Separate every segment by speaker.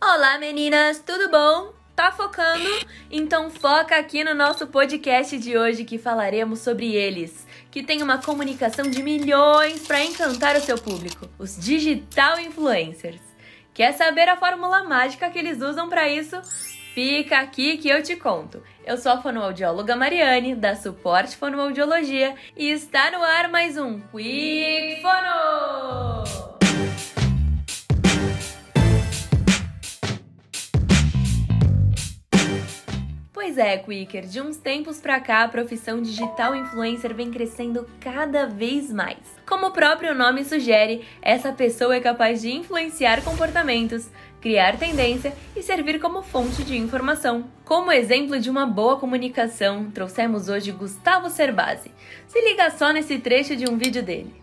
Speaker 1: Olá meninas, tudo bom? Tá focando? Então foca aqui no nosso podcast de hoje que falaremos sobre eles, que têm uma comunicação de milhões para encantar o seu público, os digital influencers. Quer saber a fórmula mágica que eles usam para isso? Fica aqui que eu te conto. Eu sou a fonoaudióloga Mariane, da Suporte Fonoaudiologia, e está no ar mais um Quick Fono! Pois é, Quicker, de uns tempos pra cá a profissão digital influencer vem crescendo cada vez mais. Como o próprio nome sugere, essa pessoa é capaz de influenciar comportamentos, criar tendência e servir como fonte de informação. Como exemplo de uma boa comunicação, trouxemos hoje Gustavo Cerbasi. Se liga só nesse trecho de um vídeo dele.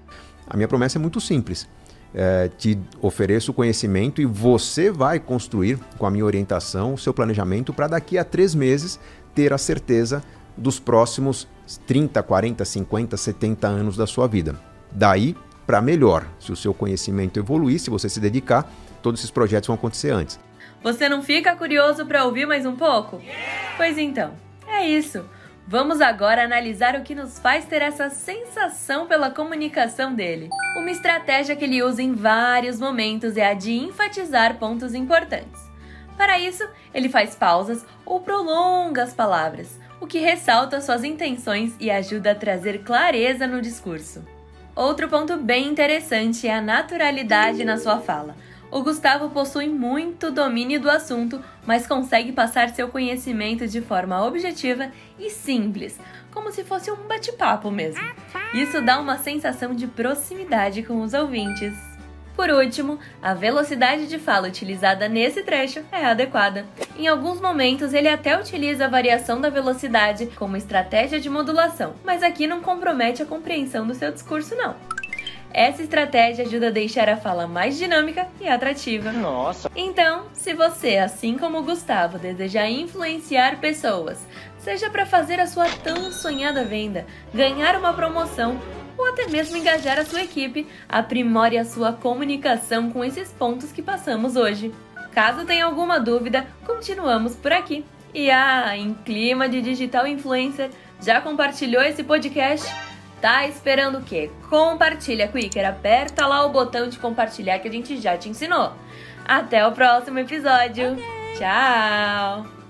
Speaker 2: A minha promessa é muito simples. É, te ofereço conhecimento e você vai construir, com a minha orientação, o seu planejamento para daqui a três meses ter a certeza dos próximos 30, 40, 50, 70 anos da sua vida. Daí para melhor. Se o seu conhecimento evoluir, se você se dedicar, todos esses projetos vão acontecer antes.
Speaker 1: Você não fica curioso para ouvir mais um pouco? Pois então, é isso. Vamos agora analisar o que nos faz ter essa sensação pela comunicação dele. Uma estratégia que ele usa em vários momentos é a de enfatizar pontos importantes. Para isso, ele faz pausas ou prolonga as palavras, o que ressalta suas intenções e ajuda a trazer clareza no discurso. Outro ponto bem interessante é a naturalidade na sua fala. O Gustavo possui muito domínio do assunto, mas consegue passar seu conhecimento de forma objetiva e simples, como se fosse um bate-papo mesmo. Isso dá uma sensação de proximidade com os ouvintes. Por último, a velocidade de fala utilizada nesse trecho é adequada. Em alguns momentos, ele até utiliza a variação da velocidade como estratégia de modulação, mas aqui não compromete a compreensão do seu discurso, não. Essa estratégia ajuda a deixar a fala mais dinâmica e atrativa.
Speaker 3: Nossa!
Speaker 1: Então, se você, assim como o Gustavo, deseja influenciar pessoas, seja para fazer a sua tão sonhada venda, ganhar uma promoção ou até mesmo engajar a sua equipe, aprimore a sua comunicação com esses pontos que passamos hoje. Caso tenha alguma dúvida, continuamos por aqui. E ah, em clima de digital influencer, já compartilhou esse podcast? Tá esperando o quê? Compartilha, Quicker. Aperta lá o botão de compartilhar que a gente já te ensinou. Até o próximo episódio. Okay. Tchau!